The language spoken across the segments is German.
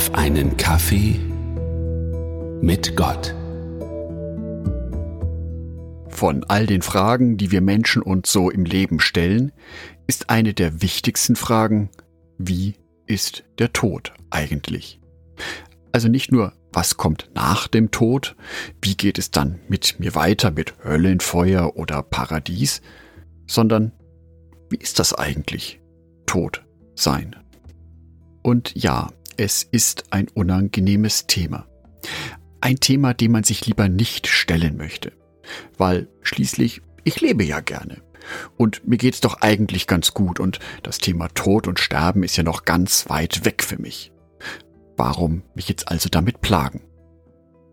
auf einen Kaffee mit Gott. Von all den Fragen, die wir Menschen uns so im Leben stellen, ist eine der wichtigsten Fragen, wie ist der Tod eigentlich? Also nicht nur, was kommt nach dem Tod, wie geht es dann mit mir weiter mit Höllenfeuer oder Paradies, sondern wie ist das eigentlich, tot sein? Und ja, es ist ein unangenehmes Thema. Ein Thema, dem man sich lieber nicht stellen möchte. Weil schließlich, ich lebe ja gerne. Und mir geht's doch eigentlich ganz gut und das Thema Tod und Sterben ist ja noch ganz weit weg für mich. Warum mich jetzt also damit plagen?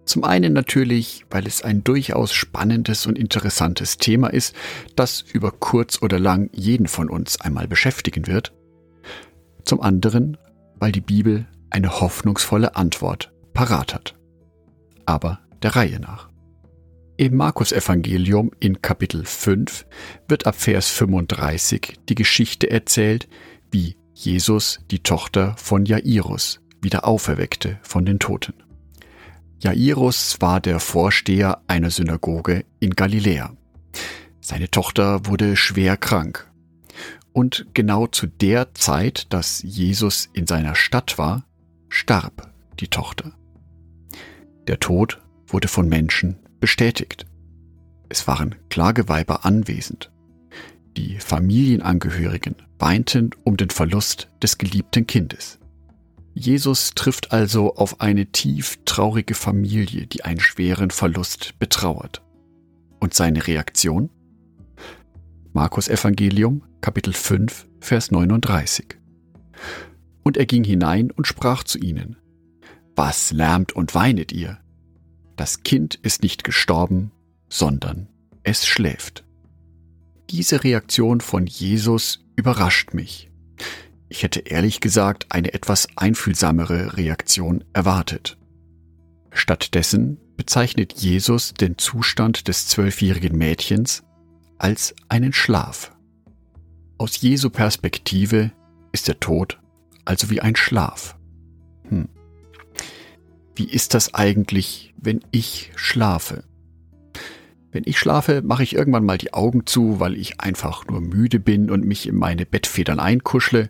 Zum einen natürlich, weil es ein durchaus spannendes und interessantes Thema ist, das über kurz oder lang jeden von uns einmal beschäftigen wird. Zum anderen, weil die Bibel eine hoffnungsvolle Antwort parat hat. Aber der Reihe nach. Im Markus-Evangelium in Kapitel 5 wird ab Vers 35 die Geschichte erzählt, wie Jesus die Tochter von Jairus wieder auferweckte von den Toten. Jairus war der Vorsteher einer Synagoge in Galiläa. Seine Tochter wurde schwer krank. Und genau zu der Zeit, dass Jesus in seiner Stadt war, starb die Tochter. Der Tod wurde von Menschen bestätigt. Es waren Klageweiber anwesend. Die Familienangehörigen weinten um den Verlust des geliebten Kindes. Jesus trifft also auf eine tief traurige Familie, die einen schweren Verlust betrauert. Und seine Reaktion? Markus Evangelium, Kapitel 5, Vers 39. Und er ging hinein und sprach zu ihnen, Was lärmt und weinet ihr? Das Kind ist nicht gestorben, sondern es schläft. Diese Reaktion von Jesus überrascht mich. Ich hätte ehrlich gesagt eine etwas einfühlsamere Reaktion erwartet. Stattdessen bezeichnet Jesus den Zustand des zwölfjährigen Mädchens als einen Schlaf. Aus Jesu Perspektive ist der Tod also wie ein Schlaf. Hm. Wie ist das eigentlich, wenn ich schlafe? Wenn ich schlafe, mache ich irgendwann mal die Augen zu, weil ich einfach nur müde bin und mich in meine Bettfedern einkuschle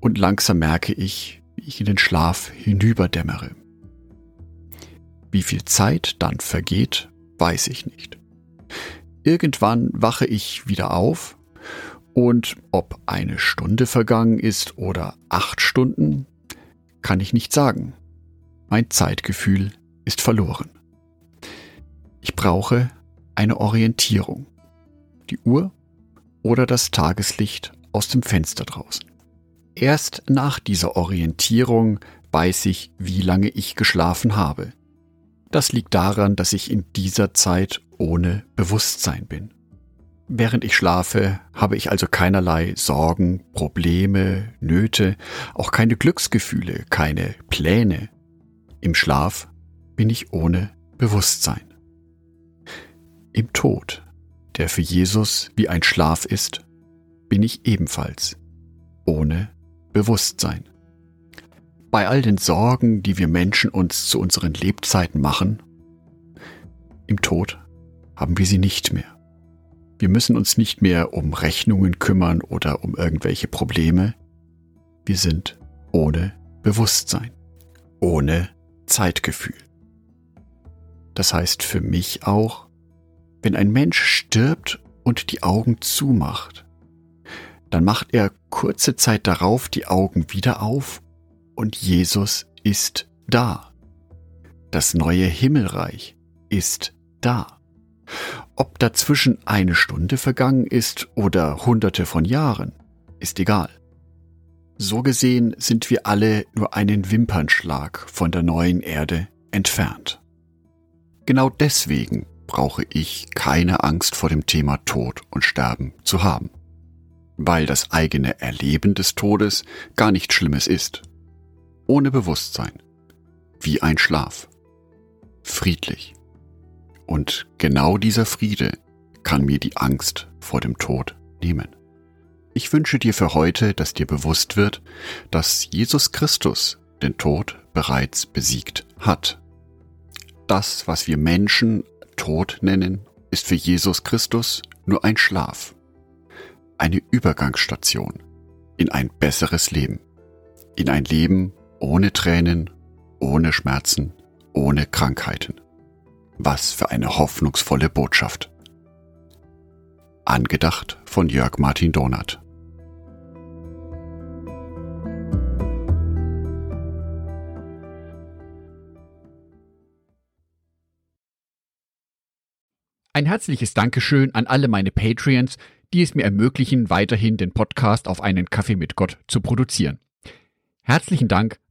und langsam merke ich, wie ich in den Schlaf hinüberdämmere. Wie viel Zeit dann vergeht, weiß ich nicht. Irgendwann wache ich wieder auf und ob eine Stunde vergangen ist oder acht Stunden, kann ich nicht sagen. Mein Zeitgefühl ist verloren. Ich brauche eine Orientierung. Die Uhr oder das Tageslicht aus dem Fenster draußen. Erst nach dieser Orientierung weiß ich, wie lange ich geschlafen habe. Das liegt daran, dass ich in dieser Zeit ohne Bewusstsein bin. Während ich schlafe, habe ich also keinerlei Sorgen, Probleme, Nöte, auch keine Glücksgefühle, keine Pläne. Im Schlaf bin ich ohne Bewusstsein. Im Tod, der für Jesus wie ein Schlaf ist, bin ich ebenfalls ohne Bewusstsein. Bei all den Sorgen, die wir Menschen uns zu unseren Lebzeiten machen, im Tod haben wir sie nicht mehr. Wir müssen uns nicht mehr um Rechnungen kümmern oder um irgendwelche Probleme. Wir sind ohne Bewusstsein, ohne Zeitgefühl. Das heißt für mich auch, wenn ein Mensch stirbt und die Augen zumacht, dann macht er kurze Zeit darauf die Augen wieder auf und Jesus ist da. Das neue Himmelreich ist da. Ob dazwischen eine Stunde vergangen ist oder hunderte von Jahren, ist egal. So gesehen sind wir alle nur einen Wimpernschlag von der neuen Erde entfernt. Genau deswegen brauche ich keine Angst vor dem Thema Tod und Sterben zu haben, weil das eigene Erleben des Todes gar nichts Schlimmes ist. Ohne Bewusstsein, wie ein Schlaf, friedlich. Und genau dieser Friede kann mir die Angst vor dem Tod nehmen. Ich wünsche dir für heute, dass dir bewusst wird, dass Jesus Christus den Tod bereits besiegt hat. Das, was wir Menschen Tod nennen, ist für Jesus Christus nur ein Schlaf, eine Übergangsstation in ein besseres Leben, in ein Leben ohne Tränen, ohne Schmerzen, ohne Krankheiten. Was für eine hoffnungsvolle Botschaft. Angedacht von Jörg Martin Donath. Ein herzliches Dankeschön an alle meine Patreons, die es mir ermöglichen, weiterhin den Podcast auf einen Kaffee mit Gott zu produzieren. Herzlichen Dank